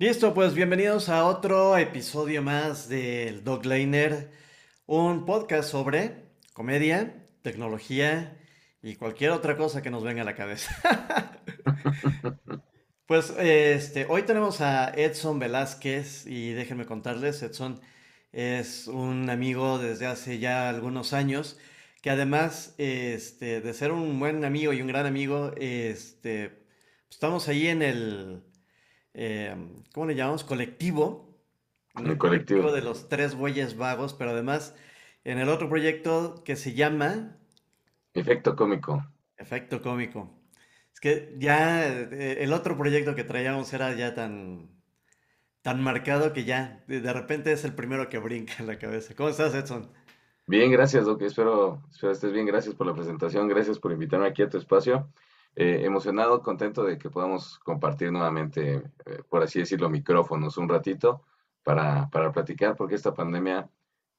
Listo, pues bienvenidos a otro episodio más del Dogliner, un podcast sobre comedia, tecnología y cualquier otra cosa que nos venga a la cabeza. pues este, hoy tenemos a Edson Velázquez y déjenme contarles, Edson es un amigo desde hace ya algunos años que además este, de ser un buen amigo y un gran amigo, este, estamos ahí en el eh, ¿cómo le llamamos? Colectivo. el colectivo. de los tres bueyes vagos, pero además en el otro proyecto que se llama... Efecto cómico. Efecto cómico. Es que ya eh, el otro proyecto que traíamos era ya tan, tan marcado que ya de repente es el primero que brinca en la cabeza. ¿Cómo estás, Edson? Bien, gracias, Doc. Espero, espero estés bien. Gracias por la presentación. Gracias por invitarme aquí a tu espacio. Eh, emocionado, contento de que podamos compartir nuevamente, eh, por así decirlo, micrófonos un ratito para, para, platicar, porque esta pandemia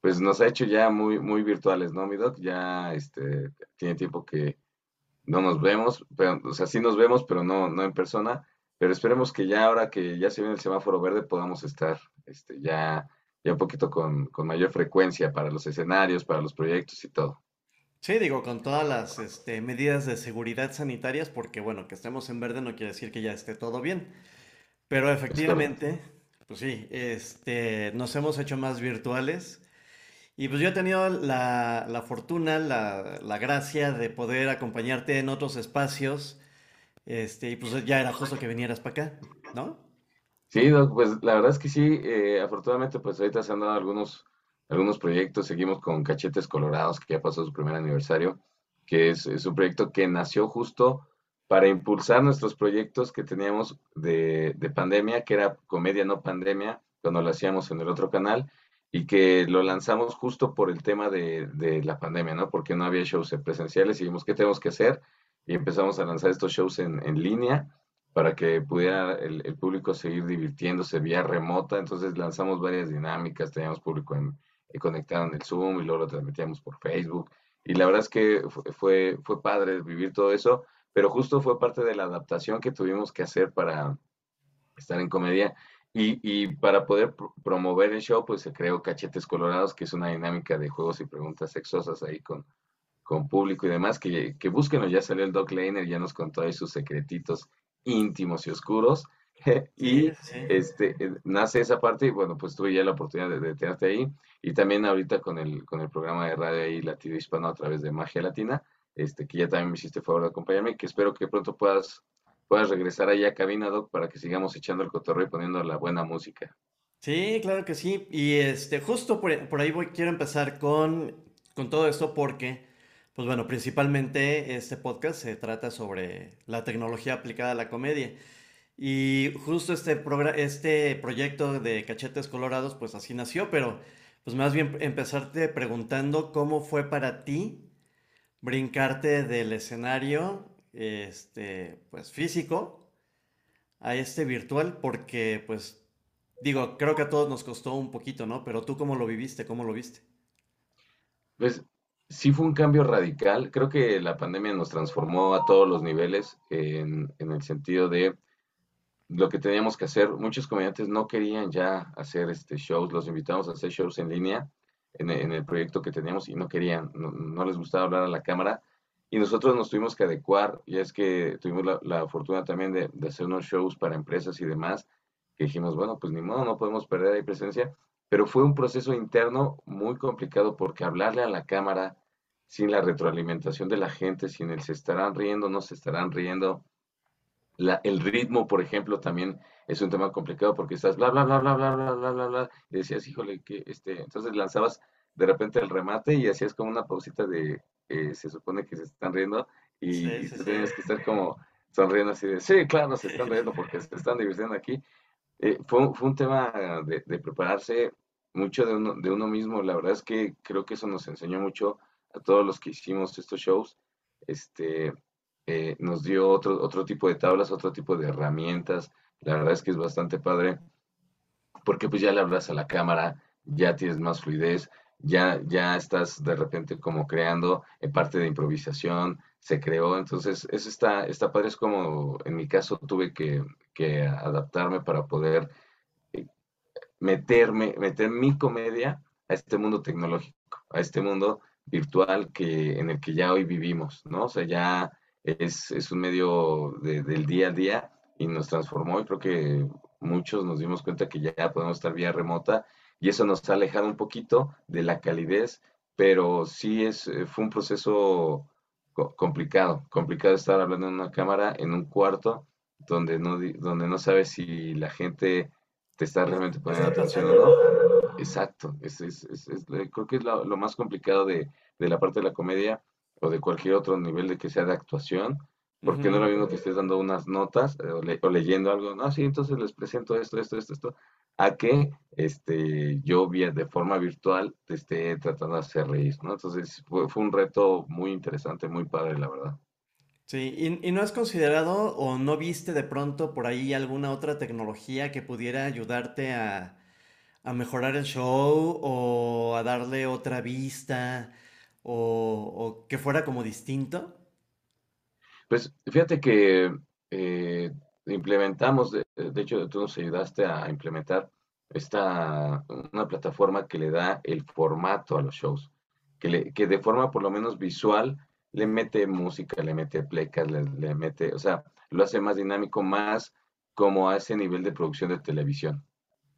pues nos ha hecho ya muy, muy virtuales, ¿no, mi doc? Ya este, tiene tiempo que no nos vemos, pero, o sea, sí nos vemos, pero no, no en persona, pero esperemos que ya ahora que ya se viene el semáforo verde podamos estar este, ya, ya un poquito con, con mayor frecuencia para los escenarios, para los proyectos y todo. Sí, digo, con todas las este, medidas de seguridad sanitarias, porque bueno, que estemos en verde no quiere decir que ya esté todo bien. Pero efectivamente, pues sí, este, nos hemos hecho más virtuales. Y pues yo he tenido la, la fortuna, la, la, gracia de poder acompañarte en otros espacios. Este, y pues ya era justo que vinieras para acá, ¿no? Sí, pues la verdad es que sí, eh, afortunadamente pues ahorita se han dado algunos algunos proyectos. Seguimos con Cachetes Colorados, que ya pasó su primer aniversario, que es, un proyecto que nació justo para impulsar nuestros proyectos que teníamos de, pandemia, que era comedia no pandemia, cuando lo hacíamos en el otro canal, y que lo lanzamos justo por el tema de, la pandemia, ¿no? Porque no había shows presenciales y vimos qué tenemos que hacer y empezamos a lanzar estos shows en, línea para que pudiera el, el, público seguir divirtiéndose vía remota. Entonces lanzamos varias dinámicas, teníamos público en, conectaron el Zoom y luego lo transmitíamos por Facebook. Y la verdad es que fue, fue padre vivir todo eso, pero justo fue parte de la adaptación que tuvimos que hacer para estar en comedia. Y, y para poder promover el show, pues se creó Cachetes Colorados, que es una dinámica de juegos y preguntas sexosas ahí con, con público y demás, que, que búsquenlo, ya salió el Doc Laner, ya nos contó ahí sus secretitos íntimos y oscuros. y este eh, nace esa parte y bueno, pues tuve ya la oportunidad de, de, tenerte ahí y también ahorita con el, con el programa de radio ahí Latido Hispano a través de Magia Latina, este, que ya también me hiciste favor de acompañarme que espero que pronto puedas, puedas regresar allá a cabina, Doc, para que sigamos echando el cotorreo y poniendo la buena música. Sí, claro que sí. Y este, justo por, por ahí voy, quiero empezar con, con todo esto porque, pues bueno, principalmente este podcast se trata sobre la tecnología aplicada a la comedia. Y justo este, este proyecto de Cachetes Colorados, pues así nació, pero pues más bien empezarte preguntando cómo fue para ti brincarte del escenario este, pues físico a este virtual, porque pues digo, creo que a todos nos costó un poquito, ¿no? Pero tú cómo lo viviste, cómo lo viste. Pues sí fue un cambio radical. Creo que la pandemia nos transformó a todos los niveles en, en el sentido de lo que teníamos que hacer. Muchos comediantes no querían ya hacer este shows, los invitamos a hacer shows en línea en, el proyecto que teníamos y no querían, no, les gustaba hablar a la cámara. Y nosotros nos tuvimos que adecuar, y es que tuvimos la, fortuna también de, hacer unos shows para empresas y demás, que dijimos, bueno, pues ni modo, no podemos perder ahí presencia, pero fue un proceso interno muy complicado porque hablarle a la cámara sin la retroalimentación de la gente, sin el se estarán riendo, no se estarán riendo, el ritmo, por ejemplo, también es un tema complicado porque estás bla, bla, bla, bla, bla, bla, bla, bla, bla, y decías, híjole, que este, entonces lanzabas de repente el remate y hacías como una pausita de, eh, se supone que se están riendo y, tenías que estar como sonriendo así de, sí, claro, se están riendo porque se están divirtiendo aquí. Eh, fue, fue, un tema de, de, prepararse mucho de uno, de uno mismo, la verdad es que creo que eso nos enseñó mucho a todos los que hicimos estos shows, este, eh, nos dio otro, otro tipo de tablas, otro tipo de herramientas. La verdad es que es bastante padre, porque pues ya le hablas a la cámara, ya tienes más fluidez, ya, ya estás de repente como creando parte de improvisación, se creó, entonces eso está, está padre, es como en mi caso tuve que, que adaptarme para poder meterme, meter mi comedia a este mundo tecnológico, a este mundo virtual que, en el que ya hoy vivimos, ¿no? O sea, ya es, es un medio del día a día y nos transformó y creo que muchos nos dimos cuenta que ya podemos estar vía remota y eso nos ha alejado un poquito de la calidez, pero sí es, eh, fue un proceso complicado, complicado estar hablando en una cámara, en un cuarto, donde no, donde no sabes si la gente te está realmente poniendo atención o no. Exacto, es, es, creo que es lo, más complicado de, de, la parte de la comedia o de cualquier otro nivel de que sea de actuación, porque no es lo mismo que estés dando unas notas eh, o, leyendo algo, no, sí, entonces les presento esto, esto, esto, esto, a que este, yo vía de forma virtual te esté tratando de hacer reír, ¿no? Entonces fue, fue un reto muy interesante, muy padre, la verdad. Sí, ¿Y, ¿Y, no has considerado o no viste de pronto por ahí alguna otra tecnología que pudiera ayudarte a, a mejorar el show o a darle otra vista o, que fuera como distinto? Pues fíjate que eh, implementamos, de, hecho tú nos ayudaste a implementar esta, una plataforma que le da el formato a los shows, que, le, que de forma por lo menos visual le mete música, le mete plecas, le, le, mete, o sea, lo hace más dinámico, más como a ese nivel de producción de televisión,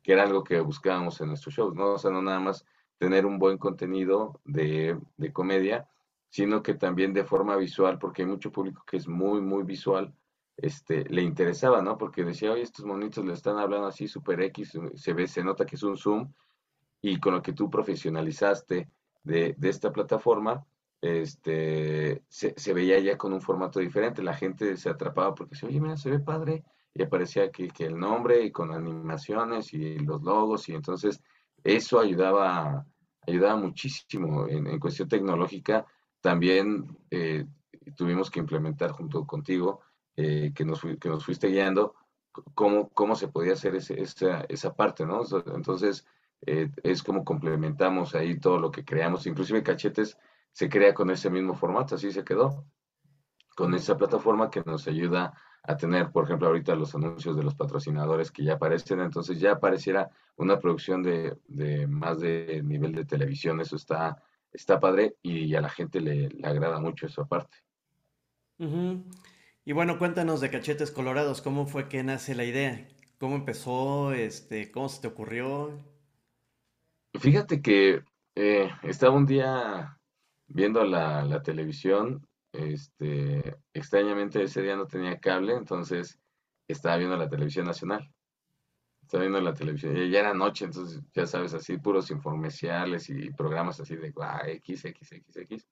que era algo que buscábamos en nuestros shows, ¿no? O sea, no nada más tener un buen contenido de, de comedia, sino que también de forma visual, porque hay mucho público que es muy, muy visual, este, le interesaba, ¿no? Porque decía, oye, estos monitos le están hablando así, super X, se ve, se nota que es un Zoom, y con lo que tú profesionalizaste de, de esta plataforma, este, se, veía ya con un formato diferente, la gente se atrapaba porque decía, oye, mira, se ve padre, y aparecía que, que el nombre y con animaciones y los logos, y entonces eso ayudaba, ayudaba muchísimo en, cuestión tecnológica. También eh, tuvimos que implementar junto contigo, eh, que, nos, que nos fuiste guiando, cómo, cómo se podía hacer ese, esa, esa parte, ¿no? Entonces, eh, es como complementamos ahí todo lo que creamos, inclusive Cachetes se crea con ese mismo formato, así se quedó, con esa plataforma que nos ayuda a tener, por ejemplo, ahorita los anuncios de los patrocinadores que ya aparecen, entonces ya apareciera una producción de, de más de nivel de televisión, eso está, está padre y a la gente le, le agrada mucho esa parte. Y bueno, cuéntanos de Cachetes Colorados, ¿cómo fue que nace la idea? ¿Cómo empezó? Este, ¿Cómo se te ocurrió? Fíjate que eh, estaba un día viendo la, la, televisión, este, extrañamente ese día no tenía cable, entonces estaba viendo la televisión nacional. Estaba viendo la televisión, ya era noche, entonces ya sabes, así puros informeciales y programas así de ah, X, X, X, X.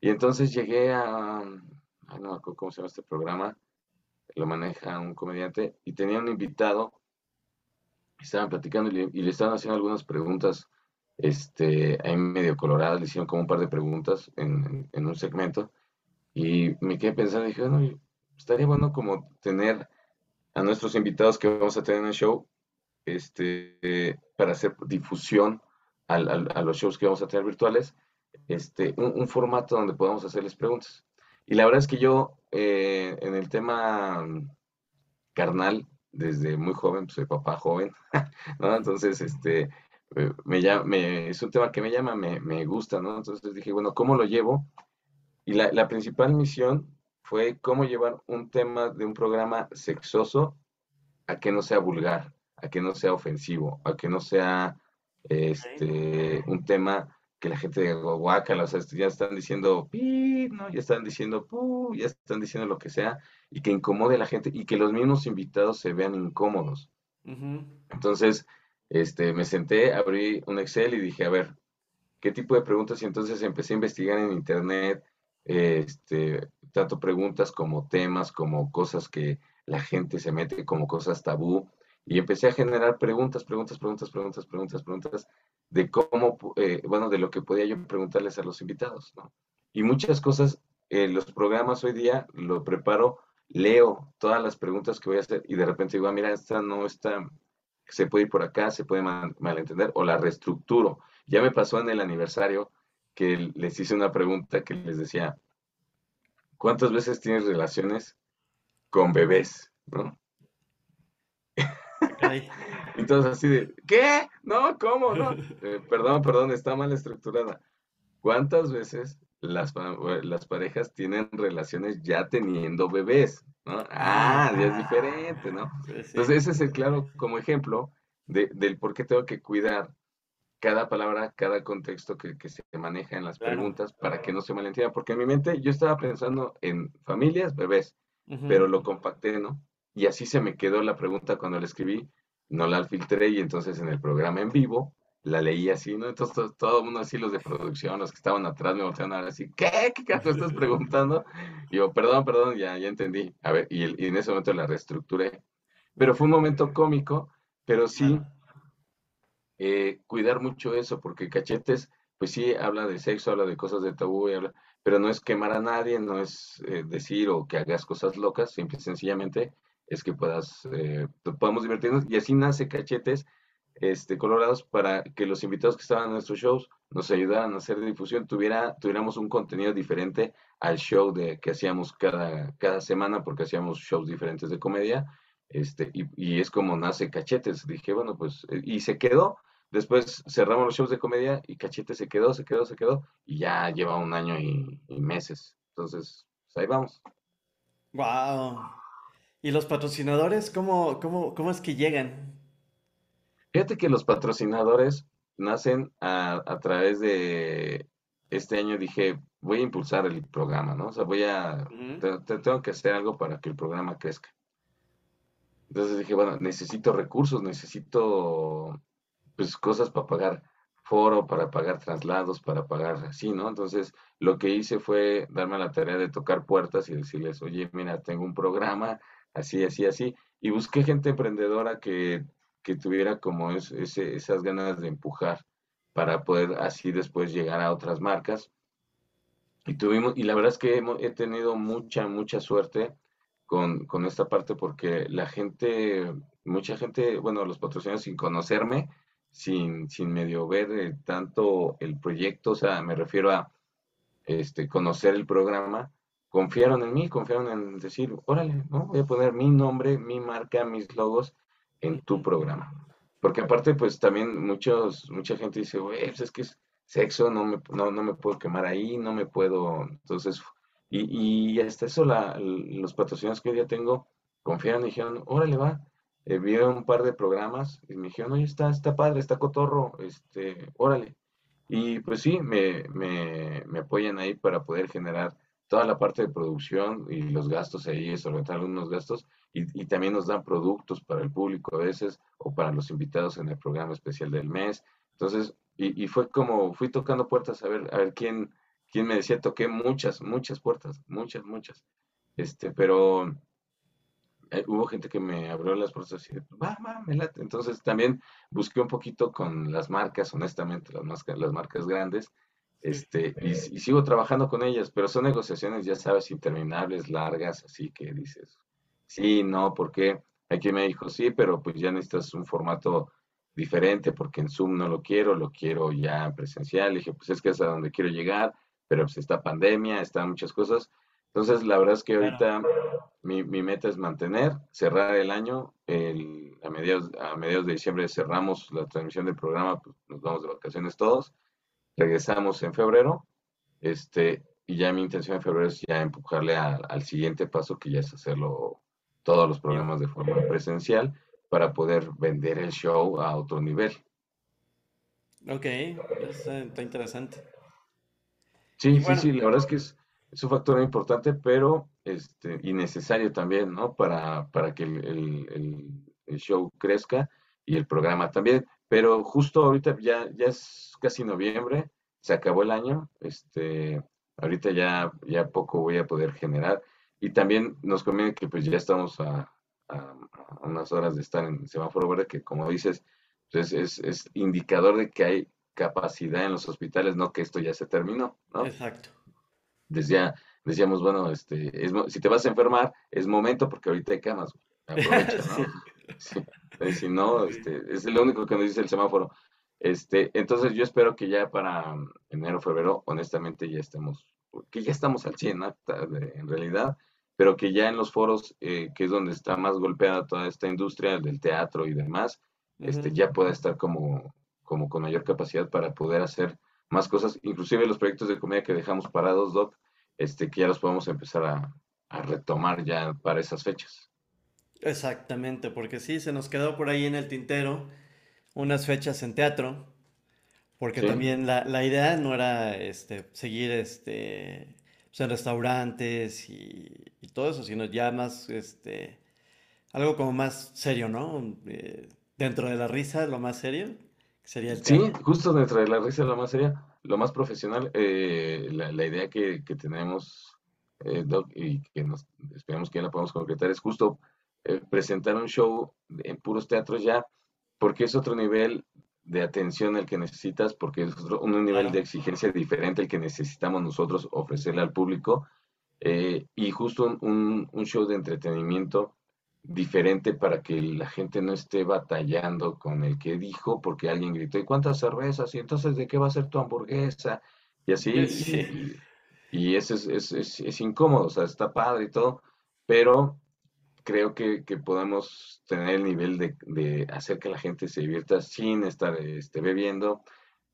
Y entonces llegué a, no me acuerdo cómo se llama este programa, lo maneja un comediante, y tenía un invitado, estaban platicando y le, estaban haciendo algunas preguntas este, ahí medio coloradas, le hicieron como un par de preguntas en, un segmento y me quedé pensando, dije, bueno, estaría bueno como tener a nuestros invitados que vamos a tener en el show, este, para hacer difusión a los shows que vamos a tener virtuales, este, un, formato donde podamos hacerles preguntas. Y la verdad es que yo eh, en el tema carnal, desde muy joven, pues soy papá joven, ¿no? Entonces, este, eh, me, me, es un tema que me llama, me, me, gusta, ¿no? Entonces dije, bueno, ¿cómo lo llevo? Y la, la, principal misión fue cómo llevar un tema de un programa sexoso a que no sea vulgar, a que no sea ofensivo, a que no sea este, un tema que la gente de guacala, o sea, ya están diciendo pi, ¿no? Ya están diciendo pu, ya están diciendo lo que sea, y que incomode a la gente, y que los mismos invitados se vean incómodos. Entonces, este, me senté, abrí un Excel y dije, a ver, ¿qué tipo de preguntas? Y entonces empecé a investigar en internet, este, tanto preguntas como temas, como cosas que la gente se mete como cosas tabú, y empecé a generar preguntas, preguntas, preguntas, preguntas, preguntas, preguntas de cómo, eh, bueno, de lo que podía yo preguntarles a los invitados, ¿no? Y muchas cosas, eh, los programas hoy día lo preparo, leo todas las preguntas que voy a hacer y de repente digo, ah, mira, esta no está, se puede ir por acá, se puede malentender, o la reestructuro. Ya me pasó en el aniversario que les hice una pregunta que les decía, ¿cuántas veces tienes relaciones con bebés? ¿no? Todos así de, ¿qué? No, ¿cómo? No. Eh, perdón, perdón, está mal estructurada. ¿Cuántas veces las, las parejas tienen relaciones ya teniendo bebés? ¿no? Ah, ya es diferente, ¿no? Entonces ese es el claro como ejemplo de, del por qué tengo que cuidar cada palabra, cada contexto que, se maneja en las preguntas para que no se malentienda. Porque en mi mente yo estaba pensando en familias, bebés, pero lo compacté, ¿no? Y así se me quedó la pregunta cuando la escribí, no la filtré y entonces en el programa en vivo la leí así, ¿no? Entonces todo, el mundo así, los de producción, los que estaban atrás me voltearon a ver así, ¿qué? ¿Qué caso estás preguntando? Y yo, perdón, perdón, ya, ya entendí. A ver, y, y en ese momento la reestructuré. Pero fue un momento cómico, pero sí eh, cuidar mucho eso, porque cachetes, pues sí, habla de sexo, habla de cosas de tabú, pero no es quemar a nadie, no es eh, decir o que hagas cosas locas, simple y sencillamente es que puedas, eh, podamos divertirnos y así nace cachetes este, colorados para que los invitados que estaban en nuestros shows nos ayudaran a hacer difusión, tuviera, tuviéramos un contenido diferente al show de, que hacíamos cada, cada semana, porque hacíamos shows diferentes de comedia, este, y, y, es como nace Cachetes. Dije, bueno, pues, y se quedó, Después cerramos los shows de comedia y Cachete se quedó, se quedó, se quedó y ya lleva un año y, meses. Entonces, pues ahí vamos. Wow. ¿Y los patrocinadores cómo, cómo, cómo es que llegan? Fíjate que los patrocinadores nacen a, a, través de este año dije, voy a impulsar el programa, ¿no? O sea, voy a, tengo que hacer algo para que el programa crezca. Entonces dije, bueno, necesito recursos, necesito pues cosas para pagar foro, para pagar traslados, para pagar así, ¿no? Entonces, lo que hice fue darme la tarea de tocar puertas y decirles, oye, mira, tengo un programa, así, así, así, y busqué gente emprendedora que, que tuviera como ese, esas ganas de empujar para poder así después llegar a otras marcas. Y tuvimos, y la verdad es que he tenido mucha, mucha suerte con, con esta parte porque la gente, mucha gente, bueno, los patrocinadores sin conocerme, sin, sin medio ver eh, tanto el proyecto, o sea, me refiero a este, conocer el programa, confiaron en mí, confiaron en decir, órale, ¿no? Voy a poner mi nombre, mi marca, mis logos en tu programa. Porque aparte, pues también muchos, mucha gente dice, güey, pues es que es sexo, no me, no, me puedo quemar ahí, no me puedo, entonces, y, y hasta eso la, los patrocinadores que hoy día tengo confiaron y dijeron, órale, va, eh, vi un par de programas y me dijeron, oye, está, está padre, está cotorro, este, órale. Y pues sí, me, me, me, apoyan ahí para poder generar toda la parte de producción y los gastos ahí, solventar algunos gastos, y, y, también nos dan productos para el público a veces o para los invitados en el programa especial del mes. Entonces, y, y fue como, fui tocando puertas a ver, a ver quién, quién me decía, toqué muchas, muchas puertas, muchas, muchas. Este, pero eh, hubo gente que me abrió las puertas y va, va, me late. Entonces también busqué un poquito con las marcas, honestamente, las, marcas, las marcas grandes, este, y, sigo trabajando con ellas, pero son negociaciones, ya sabes, interminables, largas, así que dices, sí, no, porque hay quien me dijo, sí, pero pues ya necesitas un formato diferente, porque en Zoom no lo quiero, lo quiero ya presencial. dije, pues es que es a donde quiero llegar, pero pues está pandemia, están muchas cosas. Entonces, la verdad es que ahorita mi, meta es mantener, cerrar el año. a, mediados, a mediados de diciembre cerramos la transmisión del programa, pues nos vamos de vacaciones todos. Regresamos en febrero. Este, y ya mi intención en febrero es ya empujarle al siguiente paso, que ya es hacerlo todos los programas de forma presencial para poder vender el show a otro nivel. Ok, está interesante. Sí, sí, sí, la verdad es que es, es un factor importante, pero este, y también, ¿no? Para, para que el, show crezca y el programa también. Pero justo ahorita ya, ya es casi noviembre, se acabó el año, este, ahorita ya, ya poco voy a poder generar. Y también nos conviene que pues ya estamos a, unas horas de estar en semáforo verde, que como dices, pues es, es indicador de que hay capacidad en los hospitales, no que esto ya se terminó, ¿no? Exacto decía, decíamos, bueno, este, si te vas a enfermar, es momento porque ahorita hay camas, aprovecha, ¿no? Si no, este, es lo único que nos dice el semáforo. Este, entonces yo espero que ya para enero, febrero, honestamente ya estemos, que ya estamos al 100, en realidad, pero que ya en los foros, eh, que es donde está más golpeada toda esta industria del teatro y demás, este, ya pueda estar como, como con mayor capacidad para poder hacer más cosas, inclusive los proyectos de comedia que dejamos parados, Doc, este, que ya los podemos empezar a, retomar ya para esas fechas. Exactamente, porque sí, se nos quedó por ahí en el tintero unas fechas en teatro, porque también la, idea no era este, seguir este, pues, en restaurantes y, todo eso, sino ya más, este, algo como más serio, ¿no? Eh, dentro de la risa, lo más serio, sería el Sí, justo dentro de la risa, lo más serio, lo más profesional, eh, la, idea que, tenemos, eh, Doc, y que nos esperamos que ya la podamos concretar, es justo presentar un show en puros teatros ya, porque es otro nivel de atención el que necesitas, porque es un nivel de exigencia diferente el que necesitamos nosotros ofrecerle al público, eh, y justo un, show de entretenimiento diferente para que la gente no esté batallando con el que dijo, porque alguien gritó, ¿y cuántas cervezas? ¿Y entonces de qué va a ser tu hamburguesa? Y así, y, eso es, es, es incómodo, o sea, está padre y todo, pero creo que, que podemos tener el nivel de, de, hacer que la gente se divierta sin estar este, bebiendo,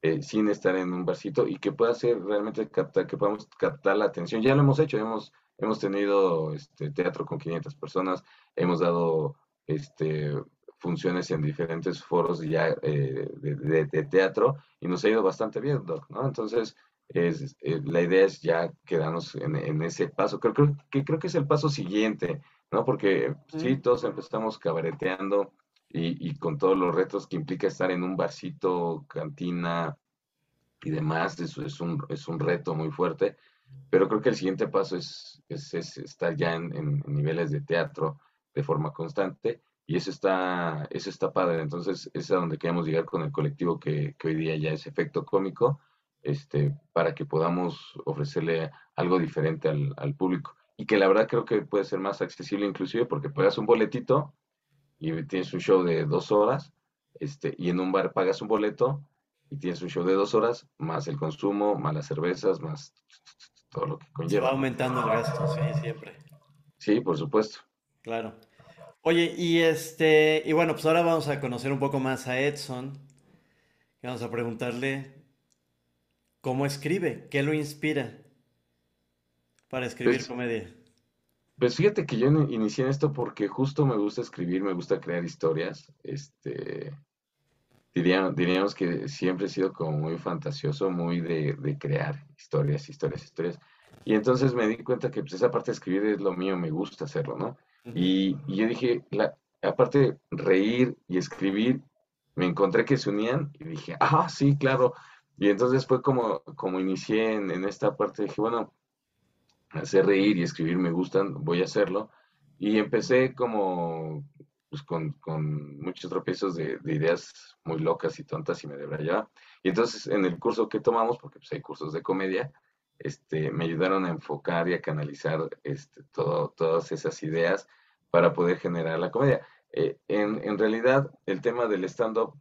eh, sin estar en un barcito y que pueda ser realmente captar, que podamos captar la atención. Ya lo hemos hecho, hemos, hemos tenido este, teatro con 500 personas, hemos dado este, funciones en diferentes foros ya eh, de, de, teatro y nos ha ido bastante bien, ¿no? Entonces, es, eh, la idea es ya quedarnos en, en ese paso. Creo, creo, que, creo que es el paso siguiente ¿no? Porque sí, todos empezamos cabareteando y, con todos los retos que implica estar en un barcito, cantina y demás, eso es un, es un reto muy fuerte, pero creo que el siguiente paso es, es, estar ya en, niveles de teatro de forma constante y eso está, eso está padre, entonces es a donde queremos llegar con el colectivo que, hoy día ya es efecto cómico, este, para que podamos ofrecerle algo diferente al, al público. Y que la verdad creo que puede ser más accesible inclusive porque pagas un boletito y tienes un show de dos horas este, y en un bar pagas un boleto y tienes un show de dos horas más el consumo, más las cervezas, más todo lo que conlleva. Se va aumentando el gasto, sí, siempre. Sí, por supuesto. Claro. Oye, y este, y bueno, pues ahora vamos a conocer un poco más a Edson. Vamos a preguntarle cómo escribe, qué lo inspira para escribir Pues, comedia. pues fíjate que yo inicié en esto porque justo me gusta escribir, me gusta crear historias. Este, diríamos, diríamos que siempre he sido como muy fantasioso, muy de, de crear historias, historias, historias. Y entonces me di cuenta que pues, esa parte de escribir es lo mío, me gusta hacerlo, ¿no? Y yo dije, la, aparte de reír y escribir, me encontré que se unían y dije, ah, sí, claro. Y entonces fue como, como inicié en, en esta parte, dije, bueno, hacer reír y escribir me gustan, voy a hacerlo. Y empecé como pues, con, muchos tropiezos de, de ideas muy locas y tontas y me debrayaba. Y entonces en el curso que tomamos, porque pues, hay cursos de comedia, este, me ayudaron a enfocar y a canalizar este, todo, todas esas ideas para poder generar la comedia. Eh, en, en realidad, el tema del stand-up,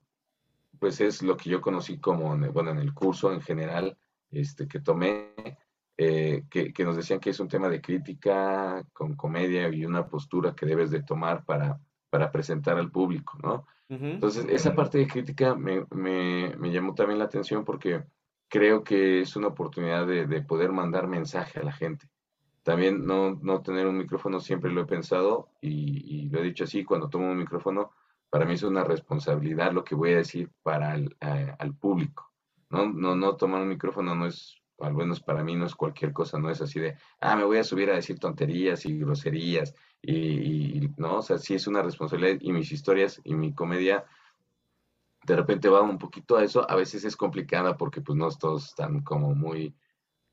pues es lo que yo conocí como, en bueno, en el curso en general este, que tomé, eh, que, que nos decían que es un tema de crítica con comedia y una postura que debes de tomar para, para presentar al público, ¿no? Entonces, esa parte de crítica me, me- me llamó también la atención porque creo que es una oportunidad de, de poder mandar mensaje a la gente. También no, no tener un micrófono siempre lo he pensado y, y lo he dicho así, cuando tomo un micrófono, para mí es una responsabilidad lo que voy a decir para el, eh, al público. No, no, no tomar un micrófono no es, al menos para mí no es cualquier cosa, no es así de, ah, me voy a subir a decir tonterías y groserías y, y no, o sea, sí es una responsabilidad y mis historias y mi comedia de repente va un poquito a eso, a veces es complicada porque pues no todos están como muy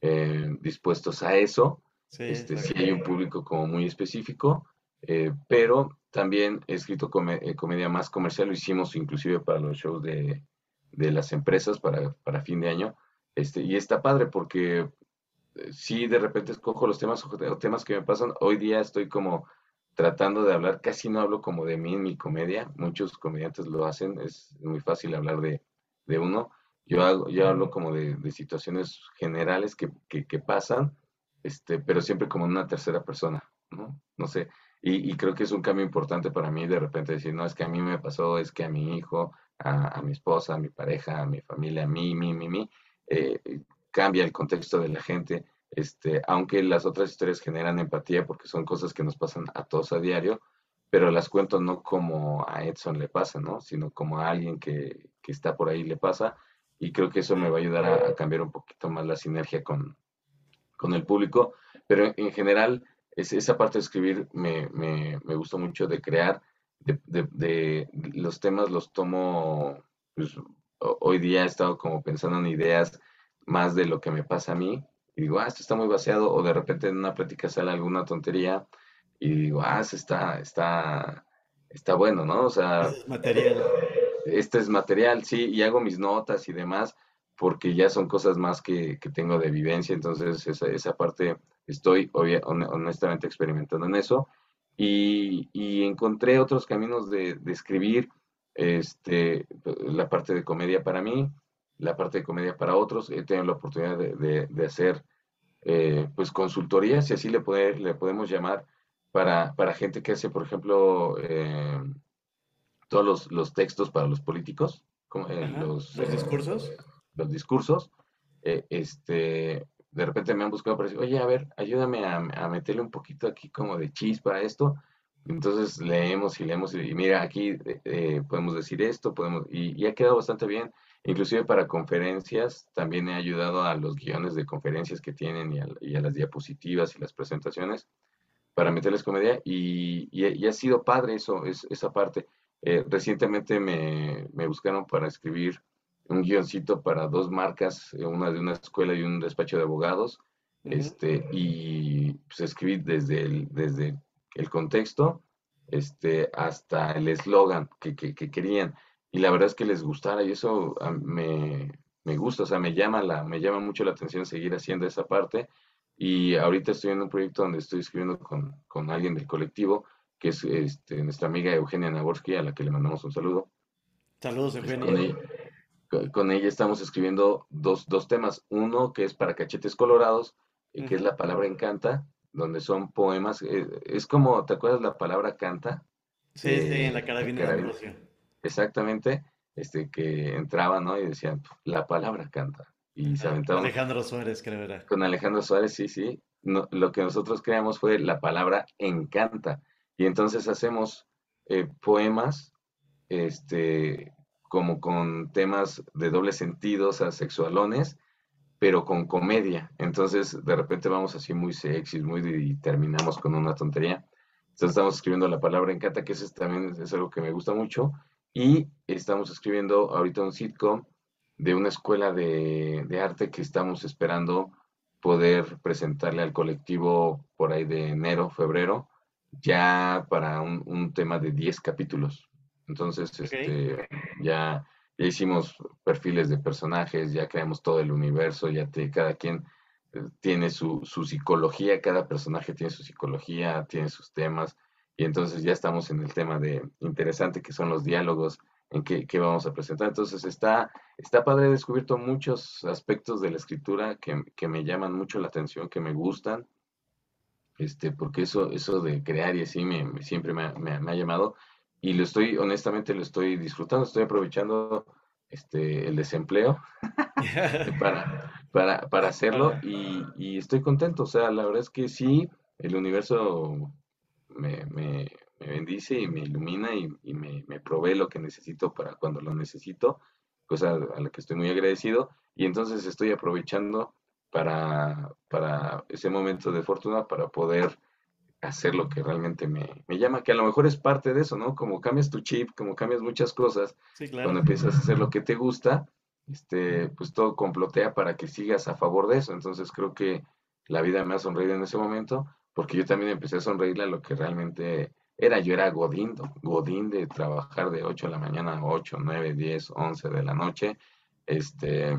eh, dispuestos a eso, Sí, este, sí hay un público como muy específico, eh, pero también he escrito come- eh, comedia más comercial, lo hicimos inclusive para los shows de, de las empresas para, para fin de año, este, y está padre porque eh, sí de repente escojo los temas o temas que me pasan, hoy día estoy como tratando de hablar, casi no hablo como de mí en mi comedia, muchos comediantes lo hacen, es muy fácil hablar de, de uno, yo, yo hablo como de, situaciones generales que, que, pasan, este, pero siempre como una tercera persona, ¿no? No sé, Y, creo que es un cambio importante para mí de repente decir, no, es que a mí me pasó, es que a mi hijo, a, mi esposa, a mi pareja, a mi familia, a mí, mí, mí, mí, eh, cambia el contexto de la gente, este, aunque las otras historias generan empatía porque son cosas que nos pasan a todos a diario, pero las cuento no como a Edson le pasa, ¿no? Sino como a alguien que, que está por ahí le pasa, y creo que eso me va a ayudar a, cambiar un poquito más la sinergia con, con el público, pero en general esa parte de escribir me, me, me gustó mucho de crear, de, los temas los tomo, pues, hoy día he estado como pensando en ideas más de lo que me pasa a mí, y digo, ah, esto está muy vaciado, o de repente en una plática sale alguna tontería, y digo, ah, esto está, está, está bueno, ¿no? O sea, este es material. Este es material, sí, y hago mis notas y demás, porque ya son cosas más que, que tengo de vivencia, entonces esa, esa parte Estoy honestamente experimentando en eso y, encontré otros caminos de, escribir este, la parte de comedia para mí, la parte de comedia para otros. He tenido la oportunidad de, hacer eh, pues consultorías, si así le, le podemos llamar, para, gente que hace, por ejemplo, eh, todos los, textos para los políticos, como, eh, los, discursos. Los discursos. este, de repente me han buscado para decir, oye, a ver, ayúdame a, meterle un poquito aquí como de chispa a esto. Entonces leemos y leemos y, mira, aquí eh, podemos decir esto, podemos, y, ha quedado bastante bien. Inclusive para conferencias también he ayudado a los guiones de conferencias que tienen y a, las diapositivas y las presentaciones para meterles comedia y, ha sido padre eso, es, esa parte. Eh, recientemente me, me buscaron para escribir un guioncito para dos marcas, eh, una de una escuela y un despacho de abogados, este, y pues escribí desde el, desde el contexto este, hasta el eslogan que, que, querían. Y la verdad es que les gustara y eso me, me, gusta, o sea, me llama, la, me llama mucho la atención seguir haciendo esa parte. Y ahorita estoy en un proyecto donde estoy escribiendo con, con alguien del colectivo, que es este, nuestra amiga Eugenia Nagorsky, a la que le mandamos un saludo. Saludos, pues, Eugenia con ella estamos escribiendo dos, temas. Uno que es para cachetes colorados, y que es la palabra encanta, donde son poemas. Eh, es como, ¿te acuerdas la palabra canta? Sí, sí, en la carabina, de Exactamente, este, que entraban, ¿no? Y decían, la palabra canta. Y se aventaban. Alejandro Suárez, creo era. Con Alejandro Suárez, sí, sí. lo que nosotros creamos fue la palabra encanta. Y entonces hacemos eh, poemas este, como con temas de doble sentido, o sea, sexualones, pero con comedia. Entonces, de repente vamos así muy sexy, muy y terminamos con una tontería. Entonces, estamos escribiendo la palabra encanta, que eso también es algo que me gusta mucho. Y estamos escribiendo ahorita un sitcom de una escuela de, arte que estamos esperando poder presentarle al colectivo por ahí de enero, febrero, ya para un, un tema de 10 capítulos. Entonces, este, ya, hicimos perfiles de personajes, ya creamos todo el universo, ya te, cada quien eh, tiene su, psicología, cada personaje tiene su psicología, tiene sus temas, y entonces ya estamos en el tema de interesante que son los diálogos, en qué, vamos a presentar. Entonces está, está padre, he descubierto muchos aspectos de la escritura que, me llaman mucho la atención, que me gustan, este, porque eso, eso de crear y así me, siempre me, me ha llamado y lo estoy, honestamente, lo estoy disfrutando, estoy aprovechando este, el desempleo para, para, para, hacerlo y, y, estoy contento. O sea, la verdad es que sí, el universo me, me, bendice y me ilumina y, y me, me, provee lo que necesito para cuando lo necesito, cosa a la que estoy muy agradecido. Y entonces estoy aprovechando para, para ese momento de fortuna para poder hacer lo que realmente me, llama, que a lo mejor es parte de eso, ¿no? Como cambias tu chip, como cambias muchas cosas, cuando empiezas a hacer lo que te gusta, este, pues todo complotea para que sigas a favor de eso. Entonces creo que la vida me ha sonreído en ese momento, porque yo también empecé a sonreírle a lo que realmente era. Yo era Godín, Godín de trabajar de 8 de la mañana a 8, 9, 10, 11 de la noche, este,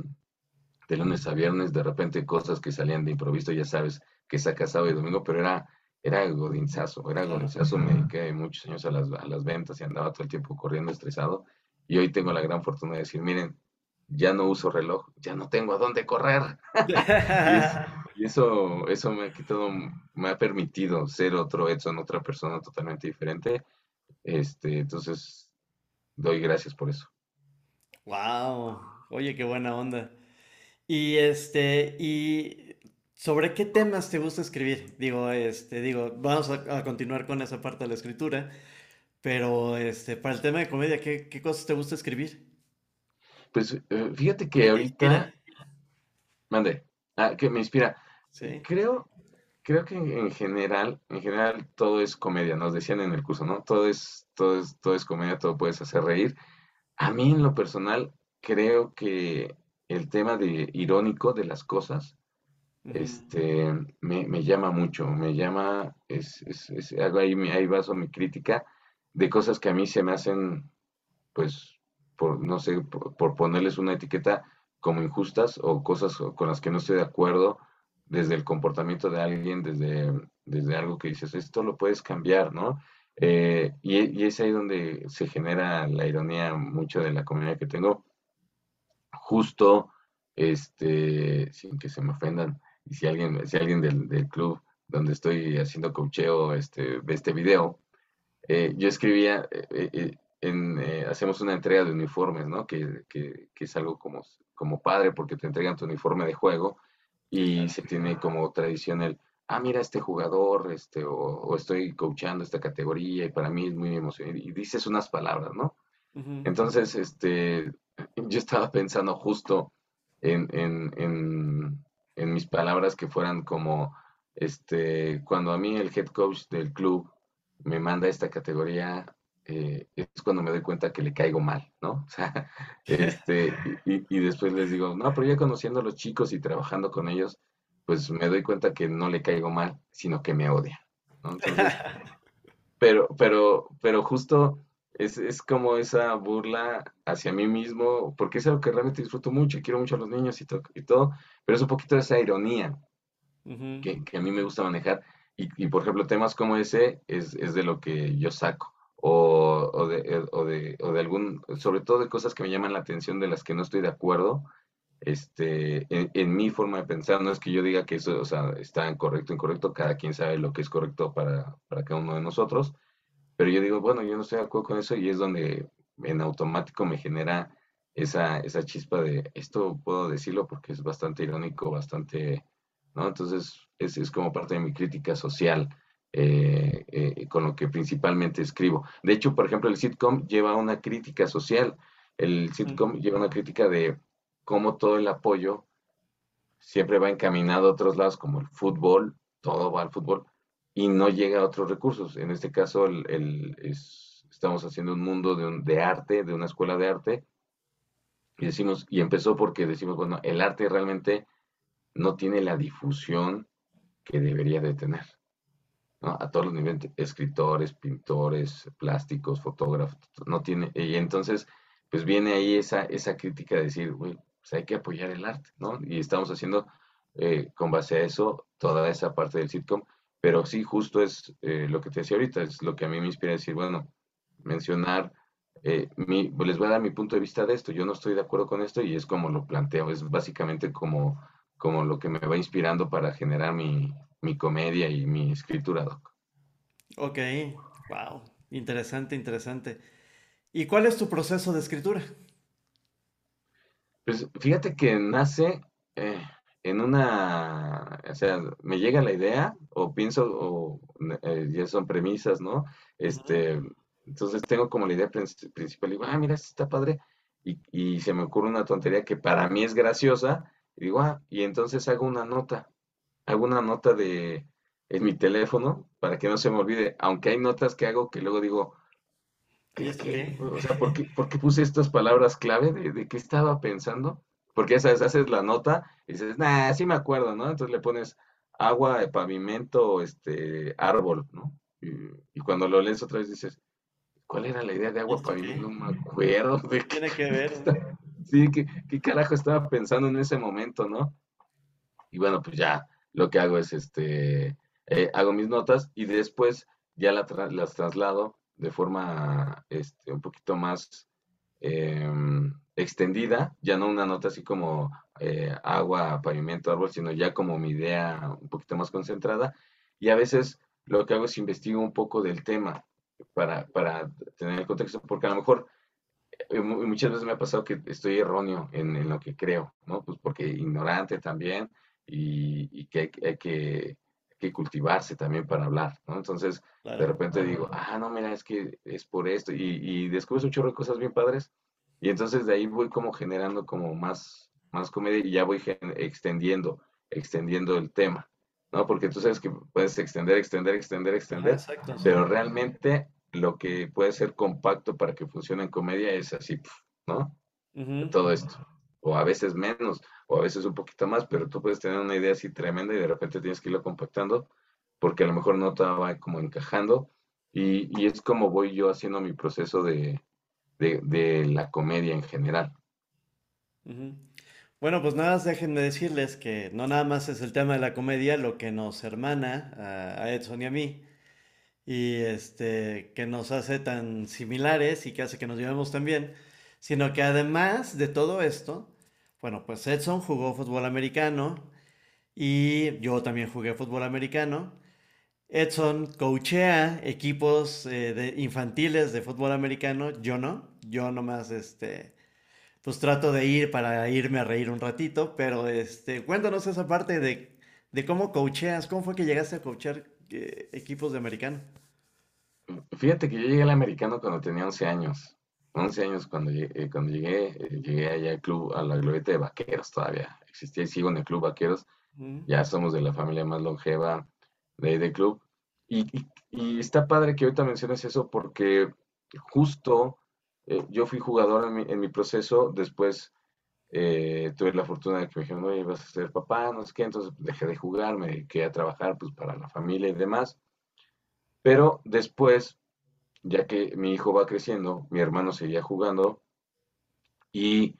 de lunes a viernes, de repente cosas que salían de improviso, ya sabes, que saca sábado y domingo, pero era era godinzazo, era godinzazo, me dediqué muchos años a las, a las ventas y andaba todo el tiempo corriendo estresado. Y hoy tengo la gran fortuna de decir, miren, ya no uso reloj, ya no tengo a dónde correr. Y eso, eso me ha quitado, me ha permitido ser otro Edson, otra persona totalmente diferente. Este, entonces, doy gracias por eso. Wow, oye, qué buena onda. Y este, y ¿sobre qué temas te gusta escribir? Digo, este, digo, vamos a, a continuar con esa parte de la escritura, pero este, para el tema de comedia, ¿qué, qué cosas te gusta escribir? Pues eh, fíjate que ¿Qué te ahorita, mande, ah, que me inspira. Sí. Creo, creo que en general, en general todo es comedia, nos decían en el curso, ¿no? Todo es, todo es, todo es comedia, todo puedes hacer reír. A mí en lo personal creo que el tema de irónico de las cosas. Este, me, me llama mucho, me llama, es, es, es- hago ahí, ahí baso mi crítica de cosas que a mí se me hacen, pues, por, no sé, por, por ponerles una etiqueta como injustas o cosas con las que no estoy de acuerdo desde el comportamiento de alguien, desde, desde algo que dices, esto lo puedes cambiar, ¿no? Eh, y, y es ahí donde se genera la ironía mucho de la comunidad que tengo justo, este, sin que se me ofendan, y si alguien, si alguien del, del club donde estoy haciendo coacheo este, ve este video, eh, yo escribía, eh, eh, en, hacemos una entrega de uniformes, ¿no? Que, que, que es algo como, como padre porque te entregan tu uniforme de juego y Claro. se tiene como tradición el, ah, mira este jugador, este, o, o estoy coachando esta categoría y para mí es muy emocionante. Y dices unas palabras, ¿no? Entonces, este, yo estaba pensando justo en, en, en, en mis palabras que fueran como, este, cuando a mí el head coach del club me manda esta categoría, eh, es cuando me doy cuenta que le caigo mal, ¿no? O sea, este, y, y- después les digo, no, pero ya conociendo a los chicos y trabajando con ellos, pues me doy cuenta que no le caigo mal, sino que me odian, ¿no? Entonces, pero, pero, pero justo es, es como esa burla hacia mí mismo, porque es algo que realmente disfruto mucho y quiero mucho a los niños y, to- y todo, pero es un poquito de esa ironía que, que a mí me gusta manejar. Y, y, por ejemplo, temas como ese es, es de lo que yo saco. O, o de, eh, o de, o de algún, sobre todo de cosas que me llaman la atención, de las que no estoy de acuerdo, este, en, en mi forma de pensar, no es que yo diga que eso, o sea, está incorrecto, incorrecto, cada quien sabe lo que es correcto para, para cada uno de nosotros, pero yo digo, bueno, yo no estoy de acuerdo con eso y es donde en automático me genera esa, esa chispa de esto puedo decirlo porque es bastante irónico, bastante, ¿no? Entonces es, es como parte de mi crítica social eh, eh, con lo que principalmente escribo. De hecho, por ejemplo, el sitcom lleva una crítica social. El sitcom lleva una crítica de cómo todo el apoyo siempre va encaminado a otros lados, como el fútbol, todo va al fútbol, y no llega a otros recursos. En este caso, estamos haciendo un mundo de, arte, de una escuela de arte, y decimos, y empezó porque decimos, bueno, el arte realmente no tiene la difusión que debería de tener, ¿no? A todos los niveles, escritores, pintores, plásticos, fotógrafos, no tiene, y entonces, pues viene ahí esa, esa crítica de decir, pues hay que apoyar el arte, ¿no? Y estamos haciendo eh, con base a eso toda esa parte del sitcom, pero sí, justo es eh, lo que te decía ahorita, es lo que a mí me inspira a decir, bueno, mencionar, eh, mi, pues les voy a dar mi punto de vista de esto, yo no estoy de acuerdo con esto y es como lo planteo, es básicamente como, como lo que me va inspirando para generar mi, mi comedia y mi escritura, Doc. Ok, wow, interesante, interesante. ¿Y cuál es tu proceso de escritura? Pues fíjate que nace eh, en una, o sea, me llega la idea o pienso, o eh, ya son premisas, ¿no? Este, entonces tengo como la idea prin- principal, digo, ah, mira, esto está padre, y, y se me ocurre una tontería que para mí es graciosa, y digo, ah, y entonces hago una nota, hago una nota de, en mi teléfono para que no se me olvide, aunque hay notas que hago que luego digo, ¿Y ¿Qué, esto qué? qué? O sea, ¿por qué, por qué puse estas palabras clave de, de qué estaba pensando? Porque ya sabes, haces la nota y dices, nah, sí me acuerdo, ¿no? Entonces le pones agua, pavimento, este, árbol, ¿no? Y, y cuando lo lees otra vez dices, ¿cuál era la idea de ¿Y agua, pavimento? No me acuerdo de ¿Qué tiene que ver? está- sí, qué, qué carajo estaba pensando en ese momento, ¿no? Y bueno, pues ya lo que hago es, este, eh, hago mis notas y después ya la tra- las traslado de forma, este, un poquito más em, extendida, ya no una nota así como eh, agua, pavimento, árbol, sino ya como mi idea un poquito más concentrada. Y a veces lo que hago es investigo un poco del tema para, para tener el contexto, porque a lo mejor eh, muchas veces me ha pasado que estoy erróneo en, lo que creo, ¿no? Pues porque ignorante también y, que hay, que, que, cultivarse también para hablar, ¿no? Entonces, de repente digo, ah, no, mira, es que es por esto y, y descubres un chorro de cosas bien padres y entonces de ahí voy como generando como más, más comedia y ya voy extendiendo, extendiendo el tema, ¿no? Porque tú sabes que puedes extender, extender, extender, extender, pero realmente lo que puede ser compacto para que funcione en comedia es así, ¿no? Todo esto. O a veces menos, o a veces un poquito más, pero tú puedes tener una idea así tremenda y de repente tienes que irlo compactando porque a lo mejor no estaba como encajando. Y, y es como voy yo haciendo mi proceso de, de, la comedia en general. Bueno, pues nada más déjenme decirles que no nada más es el tema de la comedia lo que nos hermana a, Edson y a mí, y este, que nos hace tan similares y que hace que nos llevemos tan bien, sino que además de todo esto, bueno, pues Edson jugó fútbol americano y yo también jugué fútbol americano. Edson coachea equipos eh, de infantiles de fútbol americano, yo no, yo nomás este, pues trato de ir para irme a reír un ratito, pero este, cuéntanos esa parte de, cómo coacheas, cómo fue que llegaste a coachear eh, equipos de americano. Fíjate que yo llegué al americano cuando tenía 11 años. 11 años cuando llegué, eh, cuando llegué, llegué allá al club, a la glorieta de vaqueros todavía. Existía y sigo en el club vaqueros. Ya somos de la familia más longeva de, club. Y, está padre que ahorita menciones eso porque justo eh, yo fui jugador en mi, proceso, después eh, tuve la fortuna de que me dijeron, oye, vas a ser papá, no sé qué, entonces dejé de jugar, me quedé a trabajar pues para la familia y demás. Pero después, ya que mi hijo va creciendo, mi hermano seguía jugando y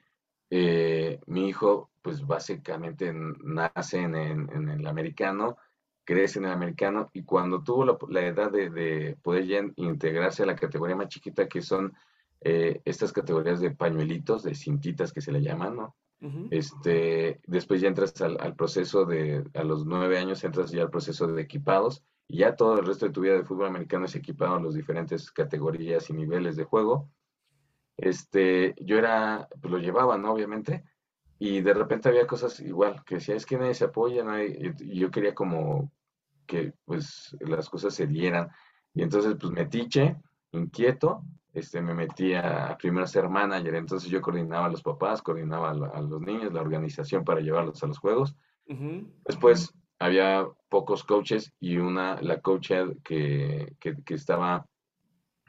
eh, mi hijo pues básicamente nace en, el americano, crece en el americano y cuando tuvo la, edad de, poder ya integrarse a la categoría más chiquita que son eh, estas categorías de pañuelitos, de cintitas que se le llaman, ¿no? este, después ya entras al, proceso de, a los nueve años entras ya al proceso de equipados y ya todo el resto de tu vida de fútbol americano es equipado a las diferentes categorías y niveles de juego. Este, yo era, pues lo llevaba, ¿no? Obviamente, y de repente había cosas igual, que decía, es que nadie se apoya, nadie, y yo quería como que pues las cosas se dieran. Y entonces pues metiche, inquieto, este, me metí a primero a ser manager, entonces yo coordinaba a los papás, coordinaba a, los niños, la organización para llevarlos a los juegos. Después había pocos coaches y una, la coach que, que, estaba